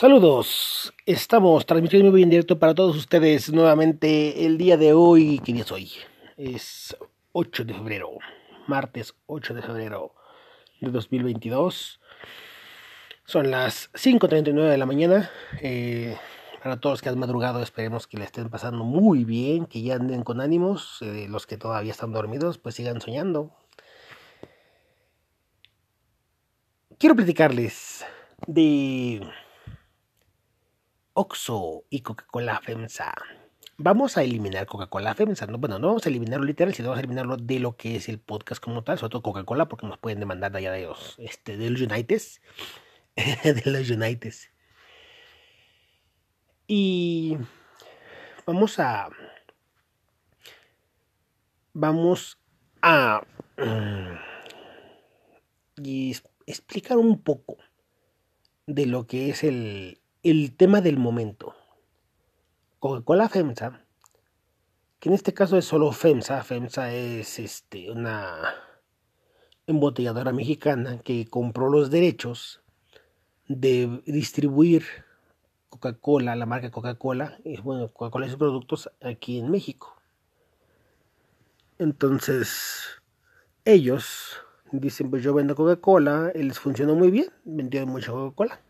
Saludos, estamos transmitiendo muy en directo para todos ustedes nuevamente el día de hoy. ¿Qué día es hoy? Es 8 de febrero, martes 8 de febrero de 2022. Son las 5.39 de la mañana. Eh, para todos los que han madrugado, esperemos que le estén pasando muy bien, que ya anden con ánimos. Eh, los que todavía están dormidos, pues sigan soñando. Quiero platicarles de Oxo y Coca-Cola FEMSA. Vamos a eliminar Coca-Cola FEMSA. No, bueno, no vamos a eliminarlo literal, sino vamos a eliminarlo de lo que es el podcast como tal, sobre todo Coca-Cola, porque nos pueden demandar de allá de los, este, de los Unites. de los Unites. Y vamos a. Vamos a. y explicar un poco de lo que es el, el tema del momento. Coca-Cola FEMSA, que en este caso es solo FEMSA, FEMSA es este, una embotelladora mexicana que compró los derechos de distribuir Coca-Cola, la marca Coca-Cola, y bueno, Coca-Cola y sus productos aquí en México. Entonces, ellos dicen, pues yo vendo Coca-Cola, les funcionó muy bien, vendió mucha Coca-Cola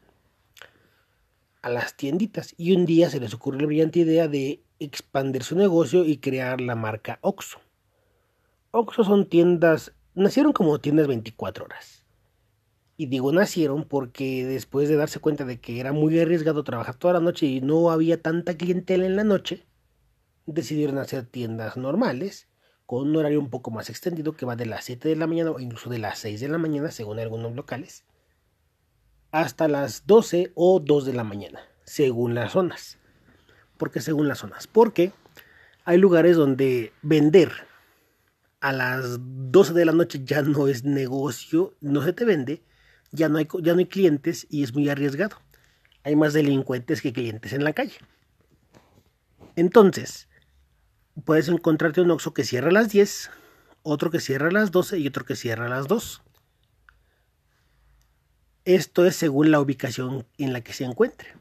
a las tienditas y un día se les ocurrió la brillante idea de expandir su negocio y crear la marca Oxxo. Oxxo son tiendas, nacieron como tiendas 24 horas. Y digo nacieron porque después de darse cuenta de que era muy arriesgado trabajar toda la noche y no había tanta clientela en la noche, decidieron hacer tiendas normales con un horario un poco más extendido que va de las 7 de la mañana o incluso de las 6 de la mañana según algunos locales hasta las 12 o 2 de la mañana, según las zonas. ¿Por qué según las zonas? Porque hay lugares donde vender a las 12 de la noche ya no es negocio, no se te vende, ya no hay, ya no hay clientes y es muy arriesgado. Hay más delincuentes que clientes en la calle. Entonces, puedes encontrarte un Oxxo que cierra a las 10, otro que cierra a las 12 y otro que cierra a las 2. Esto es según la ubicación en la que se encuentre.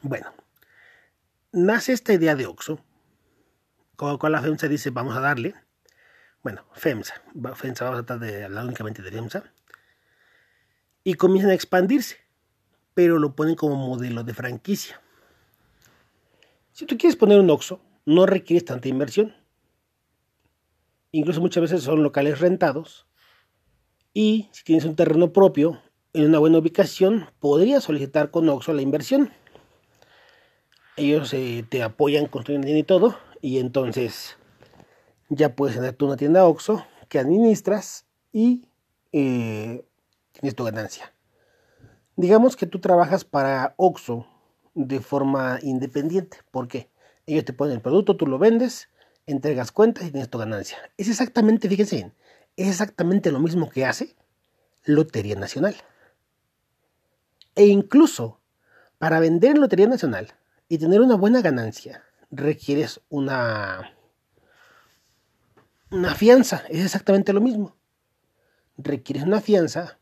Bueno, nace esta idea de Oxo. Coca-Cola FEMSA dice, vamos a darle. Bueno, FEMSA. FEMSA vamos a tratar de hablar únicamente de FEMSA. Y comienzan a expandirse, pero lo ponen como modelo de franquicia. Si tú quieres poner un Oxo, no requieres tanta inversión. Incluso muchas veces son locales rentados y si tienes un terreno propio en una buena ubicación, podrías solicitar con Oxo la inversión. Ellos eh, te apoyan construyendo y todo, y entonces ya puedes tener tú una tienda Oxo que administras y eh, tienes tu ganancia. Digamos que tú trabajas para Oxo de forma independiente. ¿Por qué? Ellos te ponen el producto, tú lo vendes, entregas cuentas y tienes tu ganancia. Es exactamente, fíjense bien, es exactamente lo mismo que hace Lotería Nacional. E incluso para vender en Lotería Nacional y tener una buena ganancia, requieres una, una fianza. Es exactamente lo mismo. Requieres una fianza.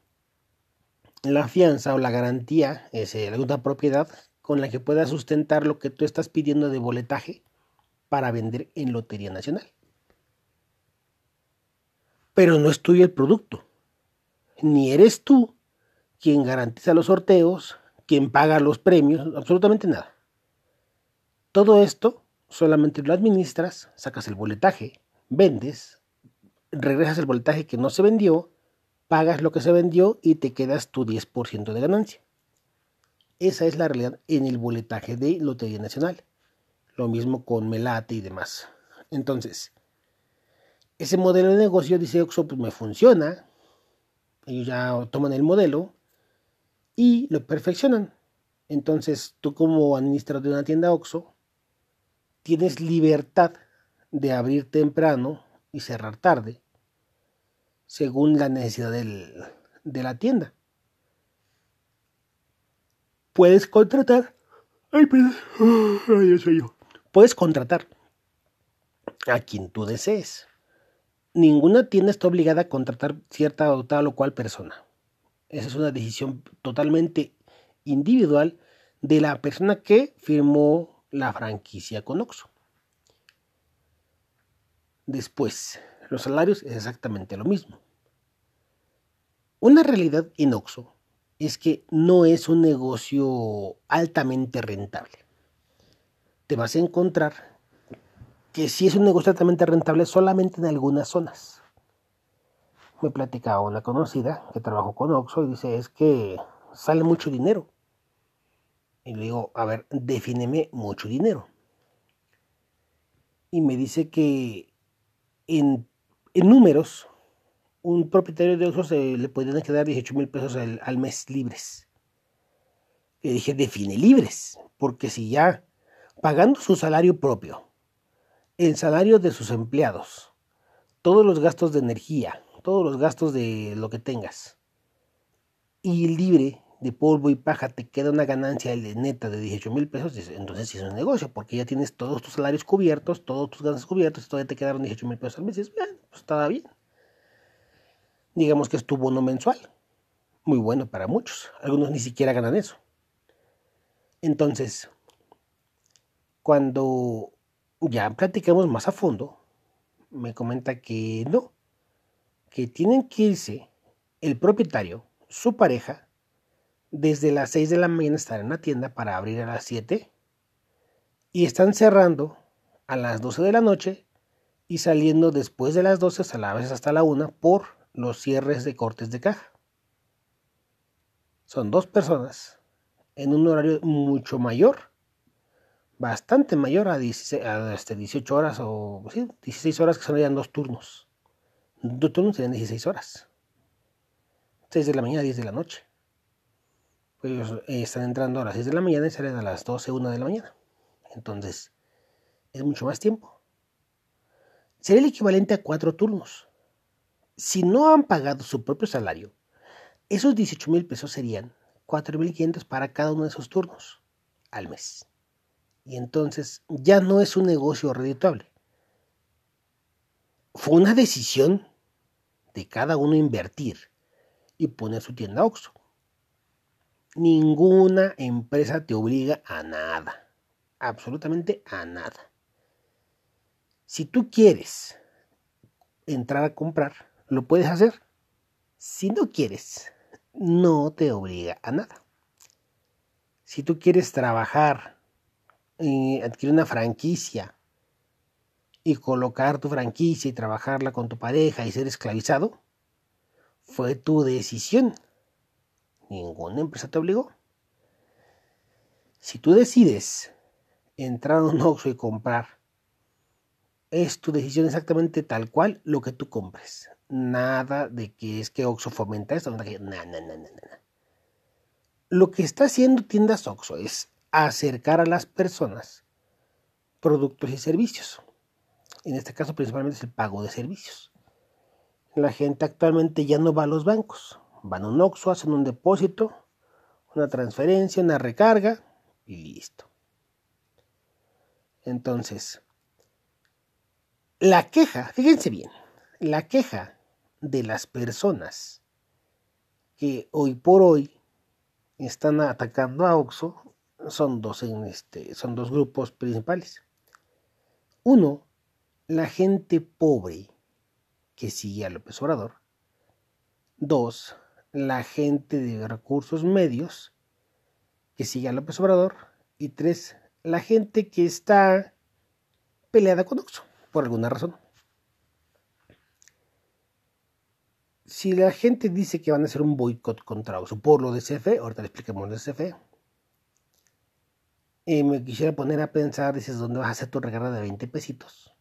La fianza o la garantía es alguna propiedad con la que puedas sustentar lo que tú estás pidiendo de boletaje para vender en Lotería Nacional pero no es tuyo el producto. Ni eres tú quien garantiza los sorteos, quien paga los premios, absolutamente nada. Todo esto solamente lo administras, sacas el boletaje, vendes, regresas el boletaje que no se vendió, pagas lo que se vendió y te quedas tu 10% de ganancia. Esa es la realidad en el boletaje de Lotería Nacional. Lo mismo con Melate y demás. Entonces, ese modelo de negocio, dice Oxxo, pues me funciona. Ellos ya toman el modelo y lo perfeccionan. Entonces, tú como administrador de una tienda Oxxo, tienes libertad de abrir temprano y cerrar tarde, según la necesidad de la tienda. Puedes contratar. Ay. Ay, soy yo. Puedes contratar a quien tú desees ninguna tienda está obligada a contratar cierta o tal o cual persona. Esa es una decisión totalmente individual de la persona que firmó la franquicia con Oxxo. Después, los salarios es exactamente lo mismo. Una realidad en Oxxo es que no es un negocio altamente rentable. Te vas a encontrar que si es un negocio altamente rentable solamente en algunas zonas. Me platicaba una conocida que trabajó con Oxxo y dice es que sale mucho dinero. Y le digo, a ver, defíneme mucho dinero. Y me dice que en, números, un propietario de Oxxo se le podrían quedar 18 mil pesos al, mes libres. Le dije, define libres, porque si ya pagando su salario propio, el salario de sus empleados, todos los gastos de energía, todos los gastos de lo que tengas, y libre de polvo y paja te queda una ganancia neta de 18 mil pesos, entonces sí es un negocio, porque ya tienes todos tus salarios cubiertos, todos tus gastos cubiertos, y todavía te quedaron 18 mil pesos al mes. Bien, pues estaba bien. Digamos que es tu bono mensual. Muy bueno para muchos. Algunos ni siquiera ganan eso. Entonces, cuando ya platicamos más a fondo, me comenta que no, que tienen que irse el propietario, su pareja, desde las 6 de la mañana estar en la tienda para abrir a las 7 y están cerrando a las 12 de la noche y saliendo después de las 12 a la vez hasta la 1 por los cierres de cortes de caja. Son dos personas en un horario mucho mayor, bastante mayor a, 16, 18 este, horas o 16 horas que son dos turnos. Dos turnos serían 16 horas. 6 de la mañana a 10 de la noche ellos eh, están entrando a las 6 de la mañana y salen a las 12, 1 de la mañana. Entonces, es mucho más tiempo. Sería el equivalente a cuatro turnos. Si no han pagado su propio salario, esos 18 mil pesos serían 4.500 para cada uno de esos turnos al mes. Y entonces ya no es un negocio redituable. Fue una decisión de cada uno invertir y poner su tienda OXO. Ninguna empresa te obliga a nada. Absolutamente a nada. Si tú quieres entrar a comprar, lo puedes hacer. Si no quieres, no te obliga a nada. Si tú quieres trabajar, adquirir una franquicia y colocar tu franquicia y trabajarla con tu pareja y ser esclavizado, fue tu decisión. Ninguna empresa te obligó. Si tú decides entrar a un Oxxo y comprar, es tu decisión exactamente tal cual lo que tú compres. Nada de que es que Oxxo fomenta esto. Nada, nada, nada, Lo que está haciendo tiendas Oxxo es acercar a las personas productos y servicios. En este caso principalmente es el pago de servicios. La gente actualmente ya no va a los bancos Van a un OXO, hacen un depósito, una transferencia, una recarga y listo. Entonces, la queja, fíjense bien, la queja de las personas que hoy por hoy están atacando a Oxo son dos, en este, son dos grupos principales. Uno, la gente pobre que sigue a López Obrador. Dos, la gente de recursos medios que sigue a López Obrador. Y tres, la gente que está peleada con Oxxo, por alguna razón. Si la gente dice que van a hacer un boicot contra Oxxo por lo de CFE, ahorita le expliquemos lo de CFE, y me quisiera poner a pensar, dices, ¿dónde vas a hacer tu recarga de 20 pesitos?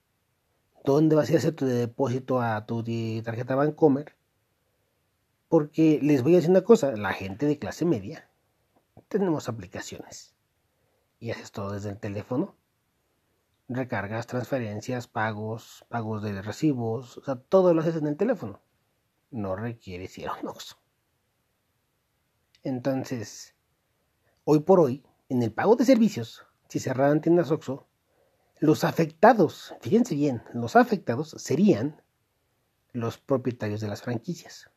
¿Dónde vas a hacer tu depósito a tu tarjeta Bancomer? Porque les voy a decir una cosa, la gente de clase media tenemos aplicaciones y haces todo desde el teléfono. Recargas, transferencias, pagos, pagos de recibos, o sea, todo lo haces en el teléfono. No requiere ir a Entonces, hoy por hoy, en el pago de servicios, si cerraran tiendas Oxxo, los afectados, fíjense bien, los afectados serían los propietarios de las franquicias.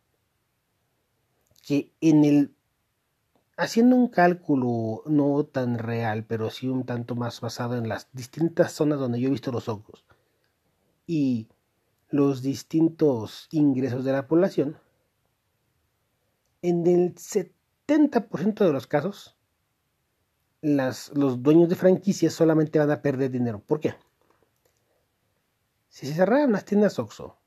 Que en el haciendo un cálculo no tan real, pero sí un tanto más basado en las distintas zonas donde yo he visto los hongos y los distintos ingresos de la población, en el 70% de los casos, las, los dueños de franquicias solamente van a perder dinero. ¿Por qué? Si se cerraran las tiendas OXO,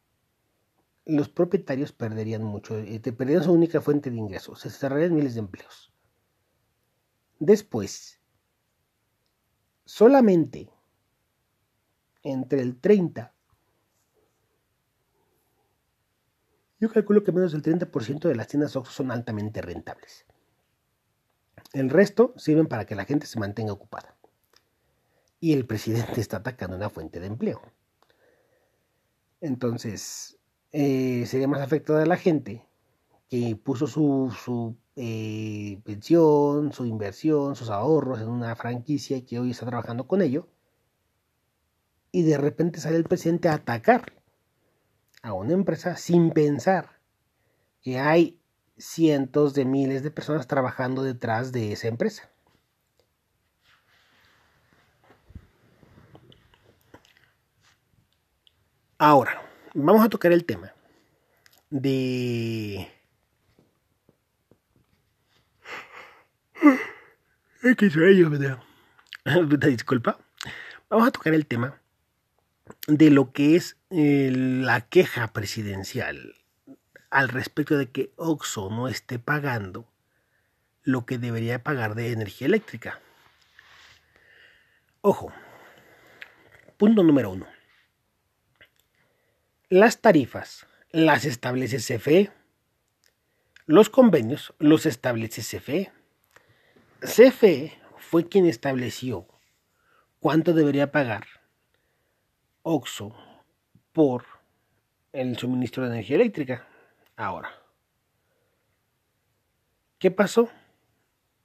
los propietarios perderían mucho, eh, perderían su única fuente de ingresos, se cerrarían miles de empleos. Después, solamente entre el 30, yo calculo que menos del 30% de las tiendas Oxxo son altamente rentables. El resto sirven para que la gente se mantenga ocupada. Y el presidente está atacando una fuente de empleo. Entonces, eh, sería más afectada la gente que puso su, su eh, pensión, su inversión, sus ahorros en una franquicia y que hoy está trabajando con ello. Y de repente sale el presidente a atacar a una empresa sin pensar que hay cientos de miles de personas trabajando detrás de esa empresa. Ahora, vamos a tocar el tema de. Disculpa. Vamos a tocar el tema de lo que es eh, la queja presidencial al respecto de que Oxo no esté pagando lo que debería pagar de energía eléctrica. Ojo, punto número uno. Las tarifas las establece CFE. Los convenios los establece CFE. CFE fue quien estableció cuánto debería pagar OXO por el suministro de energía eléctrica. Ahora, ¿qué pasó?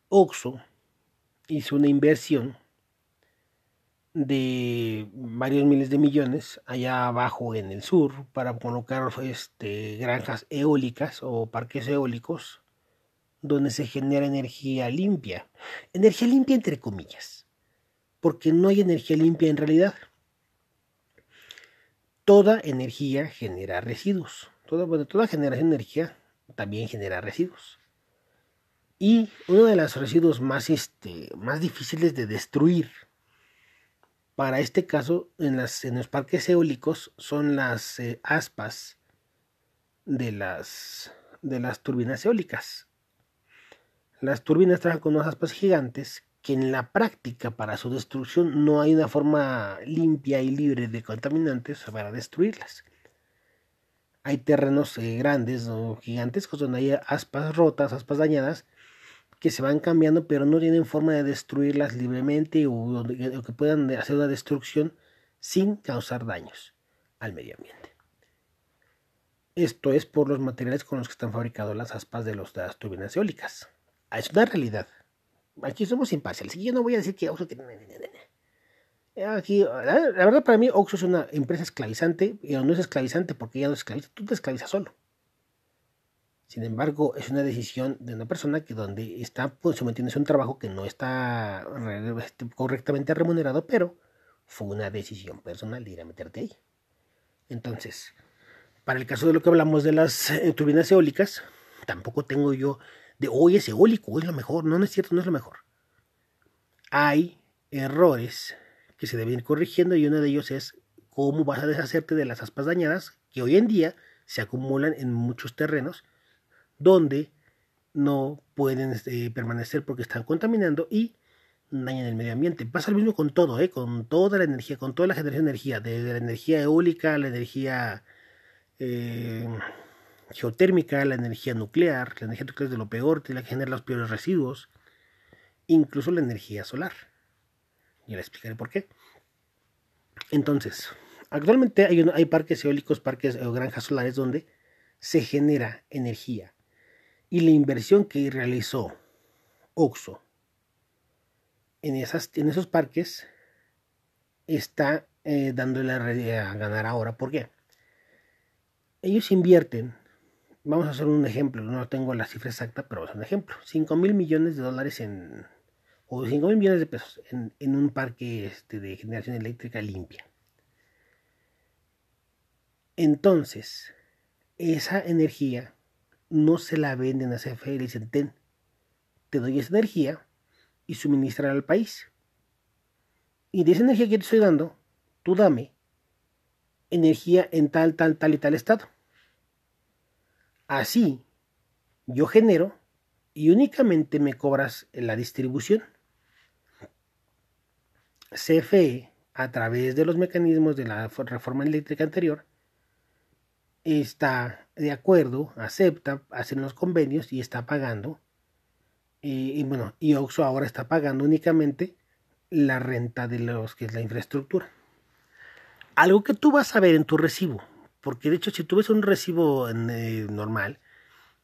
OXO hizo una inversión de varios miles de millones allá abajo en el sur para colocar este, granjas eólicas o parques eólicos donde se genera energía limpia. Energía limpia entre comillas, porque no hay energía limpia en realidad. Toda energía genera residuos. Toda, toda generación de energía también genera residuos. Y uno de los residuos más, este, más difíciles de destruir para este caso en, las, en los parques eólicos son las eh, aspas de las, de las turbinas eólicas. Las turbinas trabajan con unas aspas gigantes que en la práctica para su destrucción no hay una forma limpia y libre de contaminantes para destruirlas. Hay terrenos eh, grandes o gigantescos donde hay aspas rotas, aspas dañadas, que se van cambiando pero no tienen forma de destruirlas libremente o, o que puedan hacer una destrucción sin causar daños al medio ambiente. Esto es por los materiales con los que están fabricadas las aspas de, las turbinas eólicas. Ah, es una realidad. Aquí somos imparciales. Yo no voy a decir que. Aquí, la, verdad para mí Oxxo es una empresa esclavizante, y no es esclavizante porque ya no es esclaviza, tú te esclavizas solo. Sin embargo, es una decisión de una persona que donde está pues, sometiéndose a un trabajo que no está este, correctamente remunerado, pero fue una decisión personal de ir a meterte ahí. Entonces, para el caso de lo que hablamos de las eh, turbinas eólicas, tampoco tengo yo de hoy es eólico, es lo mejor. No, no es cierto, no es lo mejor. Hay errores que se deben ir corrigiendo y uno de ellos es cómo vas a deshacerte de las aspas dañadas que hoy en día se acumulan en muchos terrenos donde no pueden este, permanecer porque están contaminando y dañan el medio ambiente. Pasa lo mismo con todo, ¿eh? con toda la energía, con toda la generación de energía, desde la energía eólica, la energía eh, geotérmica, la energía nuclear, la energía nuclear es de lo peor, tiene que generar los peores residuos, incluso la energía solar. Y le explicaré por qué. Entonces, actualmente hay, hay parques eólicos, parques o granjas solares donde se genera energía. Y la inversión que realizó OXO en, esas, en esos parques está eh, dándole a ganar ahora. ¿Por qué? Ellos invierten vamos a hacer un ejemplo, no tengo la cifra exacta, pero es un ejemplo. 5 mil millones de dólares en, o 5 mil millones de pesos en, en un parque este, de generación eléctrica limpia. Entonces, esa energía no se la venden a CFE, le dicen, ten, te doy esa energía y suministrar al país. Y de esa energía que te estoy dando, tú dame energía en tal, tal, tal y tal estado. Así, yo genero y únicamente me cobras la distribución. CFE, a través de los mecanismos de la reforma eléctrica anterior, está de acuerdo, acepta, hacen los convenios y está pagando. Y, bueno, y Oxo ahora está pagando únicamente la renta de los que es la infraestructura. Algo que tú vas a ver en tu recibo, porque de hecho si tú ves un recibo eh, normal,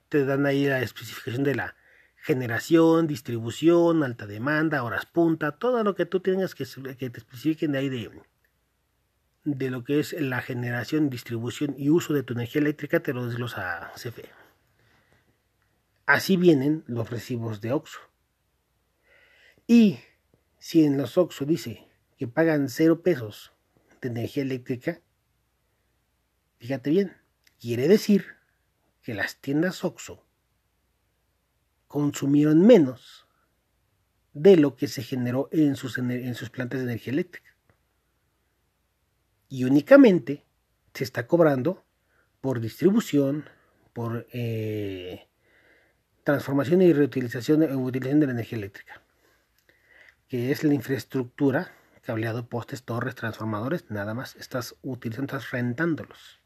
te dan ahí la especificación de la generación, distribución, alta demanda, horas punta, todo lo que tú tengas que, que te especifiquen de ahí de, de lo que es la generación, distribución y uso de tu energía eléctrica te lo desglosa CFE. Así vienen los recibos de OXO. Y si en los OXO dice que pagan cero pesos de energía eléctrica, fíjate bien, quiere decir que las tiendas OXO consumieron menos de lo que se generó en sus, en sus plantas de energía eléctrica y únicamente se está cobrando por distribución, por eh, transformación y reutilización eh, utilización de la energía eléctrica, que es la infraestructura, cableado, postes, torres, transformadores, nada más, estás utilizando, estás rentándolos.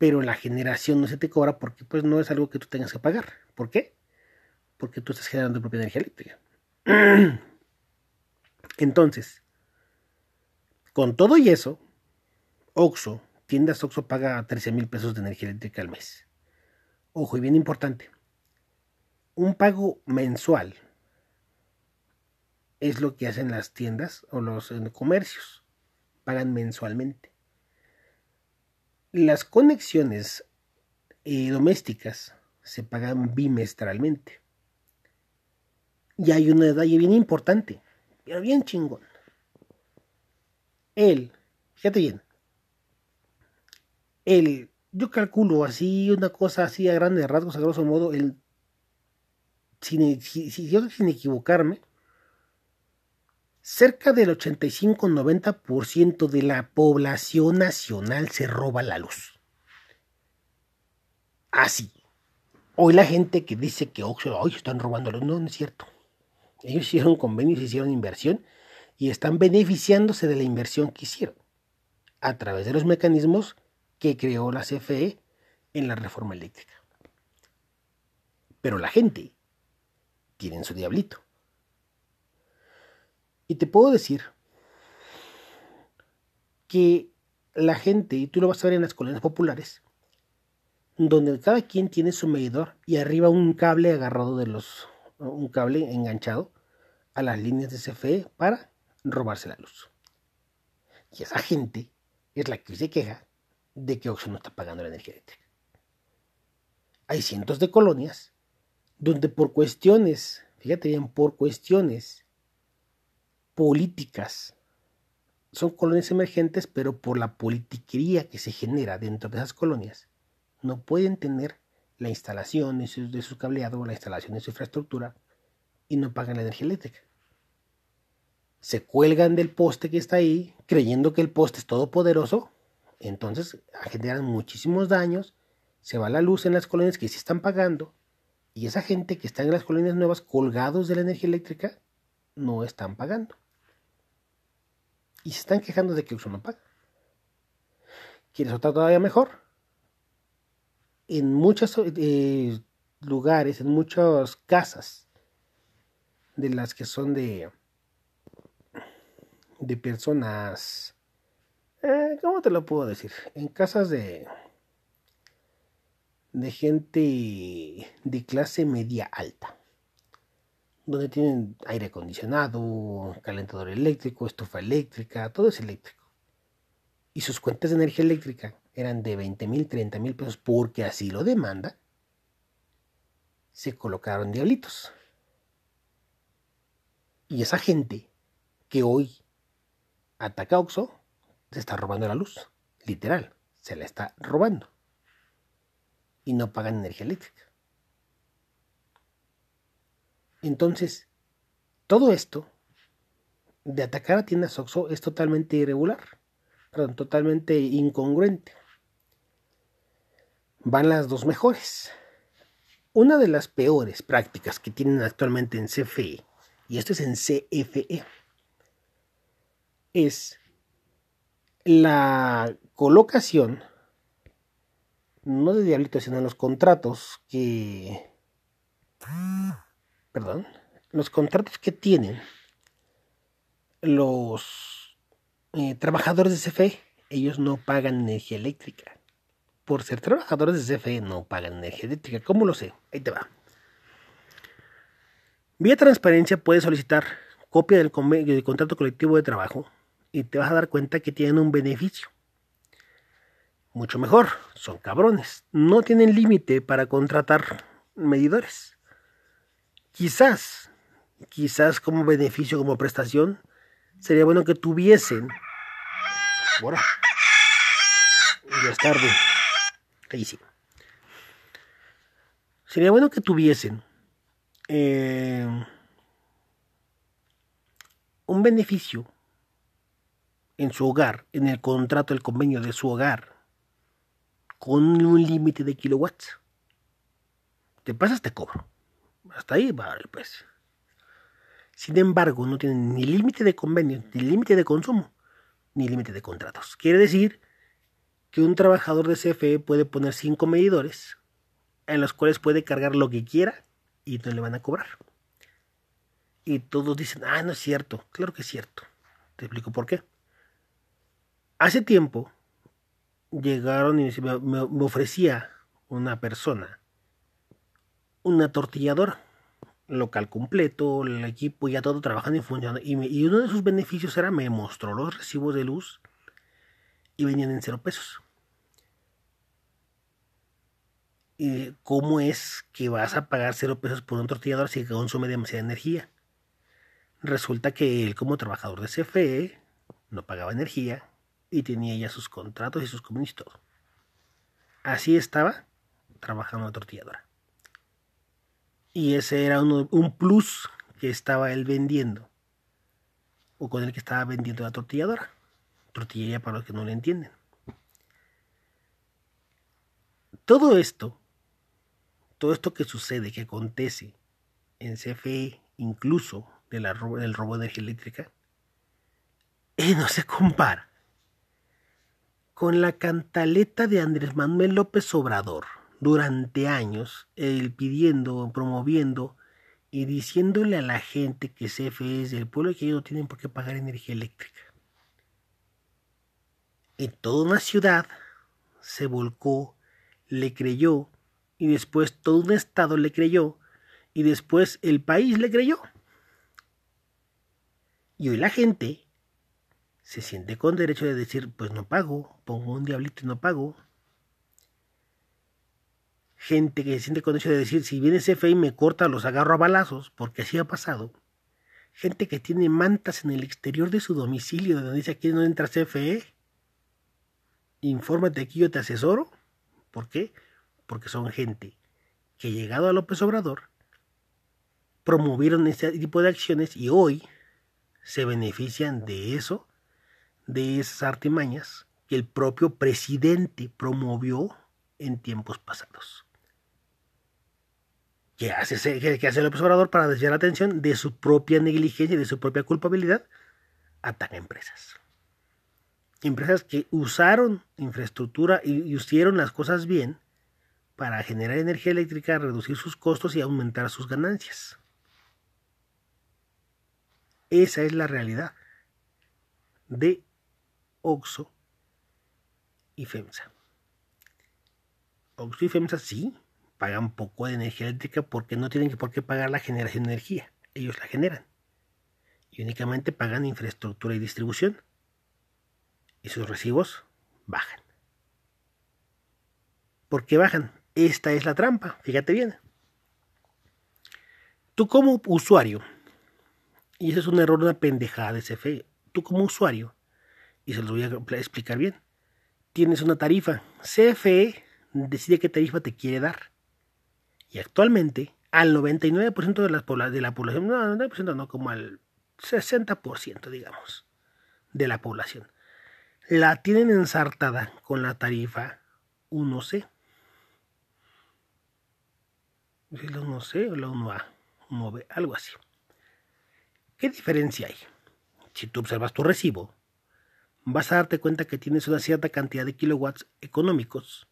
Pero la generación no se te cobra porque pues no es algo que tú tengas que pagar. ¿Por qué? Porque tú estás generando tu propia energía eléctrica. Entonces, con todo y eso, Oxo, tiendas Oxo paga 13 mil pesos de energía eléctrica al mes. Ojo, y bien importante, un pago mensual es lo que hacen las tiendas o los comercios. Pagan mensualmente. Las conexiones eh, domésticas se pagan bimestralmente. Y hay un detalle bien importante, pero bien chingón él, fíjate bien, él, yo calculo así, una cosa así a grandes rasgos, a grosso modo, el, sin, sin equivocarme, cerca del 85-90% de la población nacional se roba la luz. Así. Hoy la gente que dice que hoy están robando luz, no, no es cierto. Ellos hicieron convenios, hicieron inversión y están beneficiándose de la inversión que hicieron a través de los mecanismos que creó la CFE en la reforma eléctrica. Pero la gente tiene su diablito. Y te puedo decir que la gente, y tú lo vas a ver en las colonias populares, donde cada quien tiene su medidor y arriba un cable agarrado de los, un cable enganchado a las líneas de CFE para robarse la luz. Y esa gente es la que se queja de que Oxxo no está pagando la energía eléctrica. Hay cientos de colonias donde por cuestiones, fíjate bien, por cuestiones políticas, son colonias emergentes, pero por la politiquería que se genera dentro de esas colonias, no pueden tener la instalación de su, de su cableado, la instalación de su infraestructura y no pagan la energía eléctrica se cuelgan del poste que está ahí, creyendo que el poste es todopoderoso, entonces generan muchísimos daños, se va la luz en las colonias que sí están pagando, y esa gente que está en las colonias nuevas colgados de la energía eléctrica, no están pagando. Y se están quejando de que uso no paga. ¿Quieres otra todavía mejor? En muchos eh, lugares, en muchas casas, de las que son de de personas, eh, ¿cómo te lo puedo decir? En casas de, de gente de clase media alta, donde tienen aire acondicionado, calentador eléctrico, estufa eléctrica, todo es eléctrico. Y sus cuentas de energía eléctrica eran de 20 mil, 30 mil pesos, porque así lo demanda, se colocaron diablitos. Y esa gente que hoy ataca a Oxo, se está robando la luz. Literal, se la está robando. Y no pagan energía eléctrica. Entonces, todo esto de atacar a tiendas Oxo es totalmente irregular, perdón, totalmente incongruente. Van las dos mejores. Una de las peores prácticas que tienen actualmente en CFE, y esto es en CFE, es la colocación, no de diablitos, sino en los contratos que, perdón, los contratos que tienen los eh, trabajadores de CFE, ellos no pagan energía eléctrica. Por ser trabajadores de CFE no pagan energía eléctrica. ¿Cómo lo sé? Ahí te va. Vía transparencia puedes solicitar copia del, del contrato colectivo de trabajo y te vas a dar cuenta que tienen un beneficio. Mucho mejor, son cabrones. No tienen límite para contratar medidores. Quizás, quizás como beneficio, como prestación, sería bueno que tuviesen. Bueno, ya es tarde. Ahí sí. Sería bueno que tuviesen eh, un beneficio en su hogar, en el contrato, el convenio de su hogar, con un límite de kilowatts. Te pasas, te cobro. Hasta ahí va el precio. Sin embargo, no tienen ni límite de convenio, ni límite de consumo, ni límite de contratos. Quiere decir que un trabajador de CFE puede poner cinco medidores en los cuales puede cargar lo que quiera y no le van a cobrar. Y todos dicen, ah, no es cierto. Claro que es cierto. Te explico por qué. Hace tiempo llegaron y me, me ofrecía una persona una tortilladora local completo, el equipo ya todo trabajando y funcionando. Y, uno de sus beneficios era me mostró los recibos de luz y venían en cero pesos. ¿Y cómo es que vas a pagar cero pesos por un tortillador si consume demasiada energía? Resulta que él como trabajador de CFE no pagaba energía y tenía ya sus contratos y sus y todo. Así estaba trabajando la tortilladora. Y ese era un plus que estaba él vendiendo. O con el que estaba vendiendo la tortilladora. Tortillería para los que no le entienden. Todo esto, todo esto que sucede, que acontece en CFE, incluso del robo de energía eléctrica, eh, no se compara con la cantaleta de Andrés Manuel López Obrador durante años él pidiendo, promoviendo y diciéndole a la gente que CFE es del pueblo y que ellos no tienen por qué pagar energía eléctrica. Y toda una ciudad se volcó, le creyó, y después todo un estado le creyó, y después el país le creyó. Y hoy la gente se siente con derecho de decir, pues no pago, pongo un diablito y no pago, gente que se siente con derecho de decir, si viene CFE y me corta, los agarro a balazos, porque así ha pasado. Gente que tiene mantas en el exterior de su domicilio, donde dice aquí no entra CFE. Infórmate aquí, yo te asesoro. ¿Por qué? Porque son gente que llegado a López Obrador promovieron este tipo de acciones y hoy se benefician de eso, de esas artimañas que el propio presidente promovió en tiempos pasados. ¿Qué hace, López Obrador para desviar la atención de su propia negligencia y de su propia culpabilidad? Ataca empresas. Empresas que usaron infraestructura y hicieron las cosas bien para generar energía eléctrica, reducir sus costos y aumentar sus ganancias. Esa es la realidad de Oxo y FEMSA. Oxo y FEMSA sí pagan poco de energía eléctrica porque no tienen por qué pagar la generación de energía. Ellos la generan. Y únicamente pagan infraestructura y distribución. Y sus recibos bajan. ¿Por qué bajan? Esta es la trampa, fíjate bien. Tú como usuario, y ese es un error, una pendejada de CFE, tú como usuario, y se los voy a explicar bien, tienes una tarifa. CFE decide qué tarifa te quiere dar. Y actualmente, al 99% de la, población, no, 99% no, como al 60%, digamos, de la población, la tienen ensartada con la tarifa 1C. ¿Es la 1C o la 1A? 1B, algo así. ¿Qué diferencia hay? Si tú observas tu recibo, vas a darte cuenta que tienes una cierta cantidad de kilowatts económicos,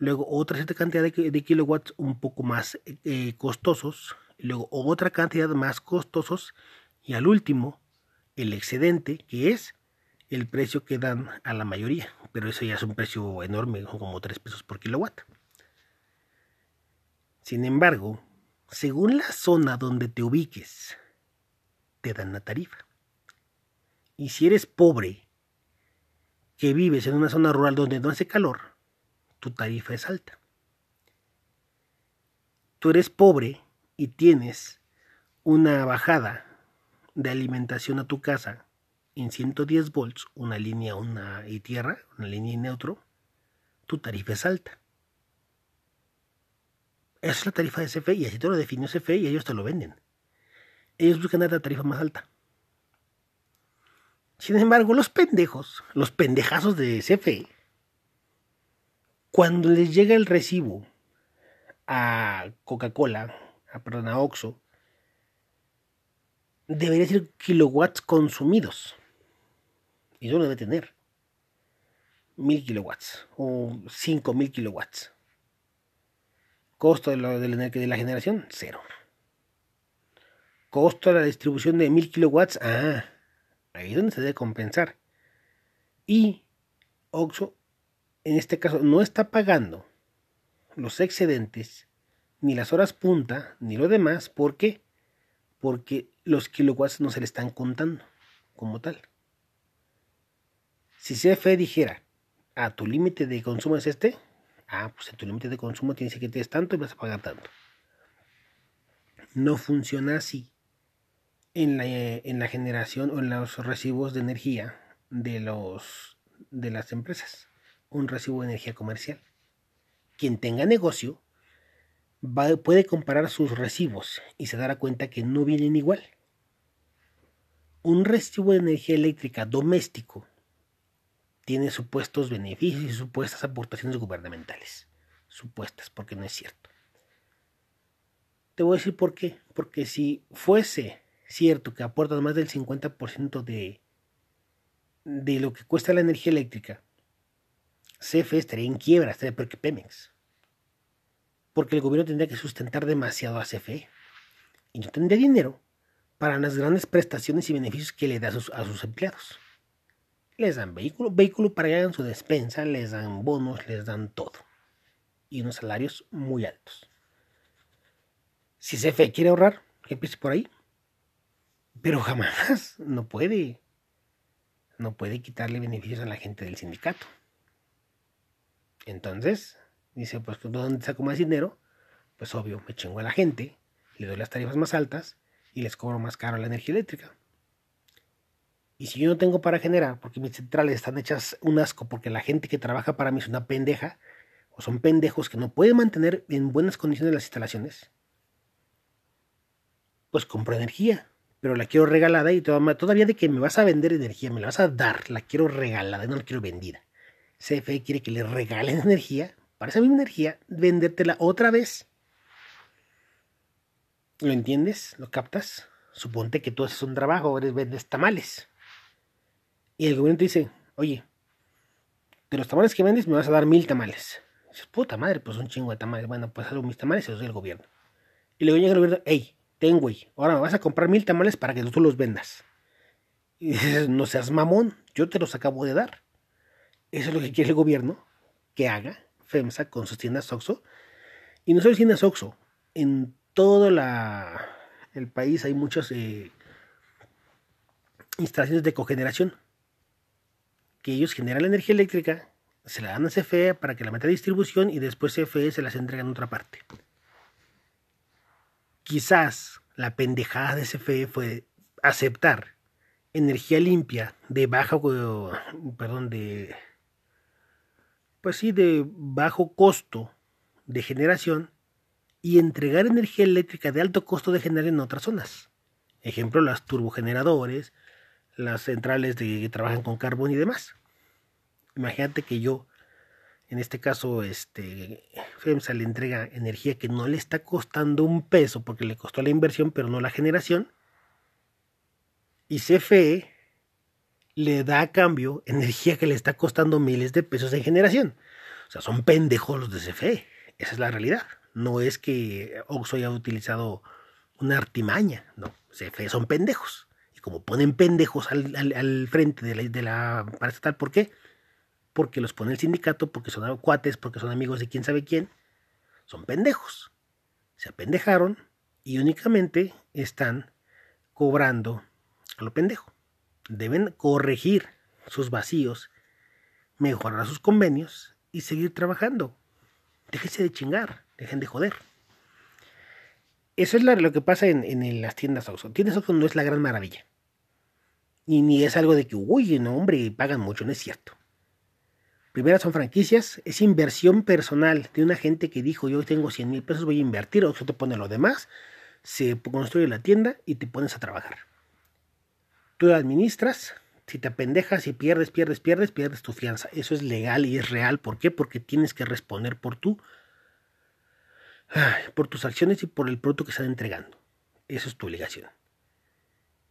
luego otra cierta cantidad de, kilowatts un poco más eh, costosos, luego otra cantidad más costosos y al último el excedente que es el precio que dan a la mayoría, pero eso ya es un precio enorme, como 3 pesos por kilowatt. Sin embargo, según la zona donde te ubiques, te dan la tarifa. Y si eres pobre que vives en una zona rural donde no hace calor, tu tarifa es alta. Tú eres pobre y tienes una bajada de alimentación a tu casa en 110 volts, una línea una y tierra, una línea y neutro, tu tarifa es alta. Esa es la tarifa de CFE y así te lo definió CFE y ellos te lo venden. Ellos buscan dar la tarifa más alta. Sin embargo, los pendejos, los pendejazos de CFE, cuando les llega el recibo a Coca-Cola, a, perdón, a Oxxo, debería ser kilowatts consumidos. Y eso lo debe tener. Mil kilowatts o cinco mil kilowatts. Costo de la, de, la, de la generación, cero. Costo de la distribución de mil kilowatts, ah, Ahí es donde se debe compensar. Y OXO, en este caso, no está pagando los excedentes, ni las horas punta, ni lo demás. ¿Por qué? Porque los kilowatts no se le están contando como tal. Si CFE dijera, a ah, tu límite de consumo es este, ah, pues tu límite de consumo tienes que tener tanto y vas a pagar tanto. No funciona así en la, en la generación o en los recibos de energía de, los, de las empresas. Un recibo de energía comercial. Quien tenga negocio puede comparar sus recibos y se dará cuenta que no vienen igual. Un recibo de energía eléctrica doméstico tiene supuestos beneficios y supuestas aportaciones gubernamentales. Supuestas, porque no es cierto. Te voy a decir por qué. Porque si fuese cierto que aporta más del 50% de, de lo que cuesta la energía eléctrica, CFE estaría en quiebra, estaría peor que Pemex. Porque el gobierno tendría que sustentar demasiado a CFE. Y no tendría dinero para las grandes prestaciones y beneficios que le da a sus, empleados. Les dan vehículo, vehículo para que hagan su despensa, les dan bonos, les dan todo. Y unos salarios muy altos. Si CFE quiere ahorrar, que empiece por ahí. Pero jamás no puede. No puede quitarle beneficios a la gente del sindicato. Entonces, dice, pues ¿dónde saco más dinero? Pues obvio, me chingo a la gente, le doy las tarifas más altas y les cobro más caro la energía eléctrica. Y si yo no tengo para generar, porque mis centrales están hechas un asco, porque la gente que trabaja para mí es una pendeja, o son pendejos que no pueden mantener en buenas condiciones las instalaciones, pues compro energía pero la quiero regalada y todavía de que me vas a vender energía, me la vas a dar, la quiero regalada, no la quiero vendida. CFE quiere que le regalen energía, para esa misma energía, vendértela otra vez. ¿Lo entiendes? ¿Lo captas? Suponte que tú haces un trabajo, eres vendes tamales. Y el gobierno te dice, oye, de los tamales que vendes me vas a dar mil tamales. Dices, puta madre, pues un chingo de tamales. Bueno, pues hago mis tamales y los doy al gobierno. Y luego llega el gobierno, hey, ten, güey, ahora me vas a comprar mil tamales para que tú los vendas. Y dices, no seas mamón, yo te los acabo de dar. Eso es lo que quiere el gobierno que haga FEMSA con sus tiendas OXO. Y no solo tiendas OXO, en todo el país hay muchas eh, instalaciones de cogeneración que ellos generan la energía eléctrica se la dan a CFE para que la meta a distribución y después CFE se las entrega en otra parte. Quizás la pendejada de CFE fue aceptar energía limpia de bajo, perdón, de, pues sí, de bajo costo de generación y entregar energía eléctrica de alto costo de generar en otras zonas. Ejemplo, las turbogeneradores, las centrales de, que trabajan con carbón y demás. Imagínate que yo, en este caso, este, FEMSA le entrega energía que no le está costando un peso porque le costó la inversión, pero no la generación. Y CFE le da a cambio energía que le está costando miles de pesos en generación. O sea, son pendejos los de CFE. Esa es la realidad. No es que Oxo haya utilizado una artimaña. No, CFE son pendejos. Y como ponen pendejos al, frente de la, de la paraestatal, ¿por qué? Porque los pone el sindicato, porque son cuates, porque son amigos de quién sabe quién. Son pendejos. Se apendejaron y únicamente están cobrando a lo pendejo. Deben corregir sus vacíos, mejorar sus convenios y seguir trabajando. Déjense de chingar, dejen de joder. Eso es lo que pasa en, las tiendas Oxxo. Tiendas Oxxo no es la gran maravilla. Y ni es algo de que, uy, no, hombre, pagan mucho, no es cierto. Primero son franquicias, es inversión personal de una gente que dijo, yo tengo 100 mil pesos, voy a invertir, Oxxo te pone lo demás, se construye la tienda y te pones a trabajar. Tú administras, si te apendejas y pierdes, pierdes, pierdes, pierdes tu fianza. Eso es legal y es real. ¿Por qué? Porque tienes que responder por tú, por tus acciones y por el producto que están entregando. Eso es tu obligación.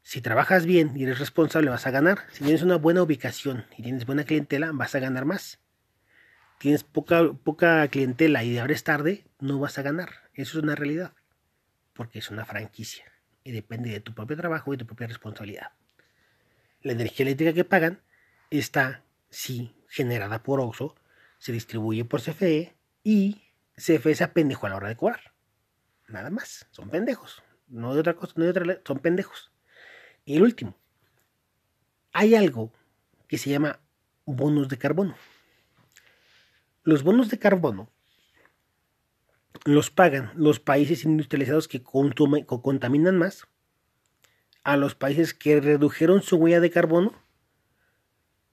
Si trabajas bien y eres responsable, vas a ganar. Si tienes una buena ubicación y tienes buena clientela, vas a ganar más. Tienes poca, poca clientela y abres tarde, no vas a ganar. Eso es una realidad. Porque es una franquicia. Y depende de tu propio trabajo y de tu propia responsabilidad la energía eléctrica que pagan está, sí, generada por OXO, se distribuye por CFE y CFE se apendejo a la hora de cobrar. Nada más, son pendejos. No hay otra cosa, no hay otra, son pendejos. Y el último, hay algo que se llama bonos de carbono. Los bonos de carbono los pagan los países industrializados que contaminan más a los países que redujeron su huella de carbono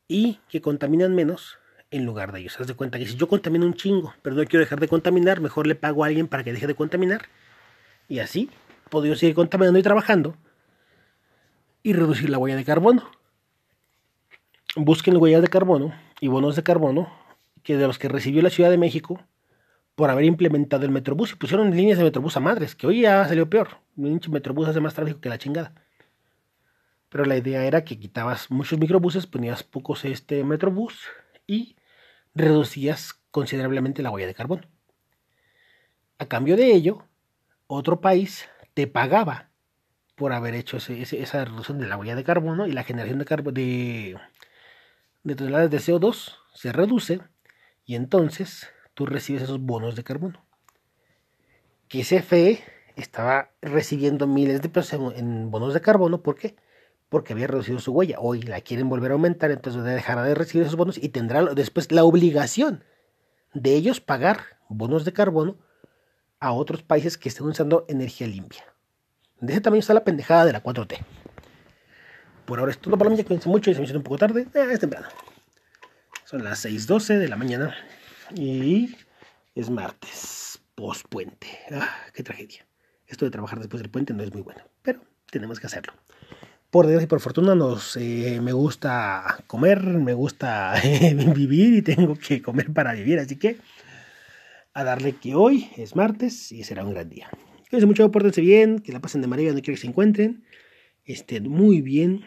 y que contaminan menos en lugar de ellos. Haz de cuenta que si yo contamino un chingo, pero no quiero dejar de contaminar, mejor le pago a alguien para que deje de contaminar. Y así puedo seguir contaminando y trabajando y reducir la huella de carbono. Busquen huellas de carbono y bonos de carbono que de los que recibió la Ciudad de México por haber implementado el Metrobús y pusieron líneas de Metrobús a madres, que hoy ya salió peor. Un Metrobús hace más tráfico que la chingada pero la idea era que quitabas muchos microbuses, ponías pocos este metrobús y reducías considerablemente la huella de carbono. A cambio de ello, otro país te pagaba por haber hecho esa reducción de la huella de carbono y la generación de, de, de toneladas de CO2 se reduce y entonces tú recibes esos bonos de carbono. Que CFE estaba recibiendo miles de pesos en bonos de carbono, ¿por qué? Porque había reducido su huella. Hoy la quieren volver a aumentar, entonces dejará de recibir esos bonos y tendrá después la obligación de ellos pagar bonos de carbono a otros países que estén usando energía limpia. De ese tamaño está la pendejada de la 4T. Por ahora es todo para ya cuídense mucho y se me hizo un poco tarde. Es temprano. Son las 6.12 de la mañana y es martes, post puente. Ah, qué tragedia. Esto de trabajar después del puente no es muy bueno, pero tenemos que hacerlo por Dios y por fortuna nos eh, me gusta comer, me gusta vivir y tengo que comer para vivir, así que a darle que hoy es martes y será un gran día. Cuídense mucho, pórtense bien, que la pasen de maravilla donde quiera que se encuentren, estén muy bien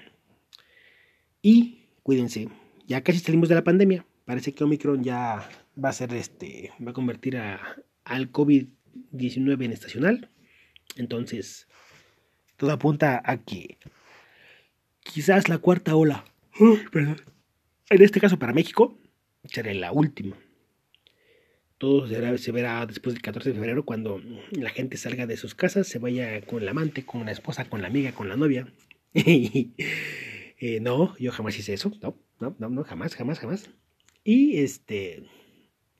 y cuídense. Ya casi salimos de la pandemia, parece que Omicron ya va a ser este, va a convertir a, al COVID-19 en estacional, entonces todo apunta a que quizás la cuarta ola, en este caso para México, será la última. Todo se verá después del 14 de febrero cuando la gente salga de sus casas, se vaya con el amante, con la esposa, con la amiga, con la novia. eh, no, yo jamás hice eso. No, no, no, no, jamás, jamás, jamás. Y este,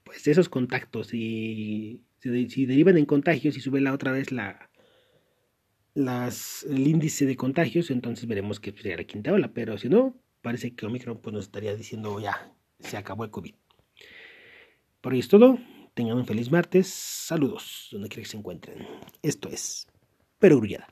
pues esos contactos, y si, derivan en contagios y sube la otra vez la, las, el índice de contagios, entonces veremos que sería la quinta ola. Pero si no, parece que Omicron pues, nos estaría diciendo ya, se acabó el COVID. Por hoy es todo. Tengan un feliz martes. Saludos, donde quiera que se encuentren. Esto es Perogrullada.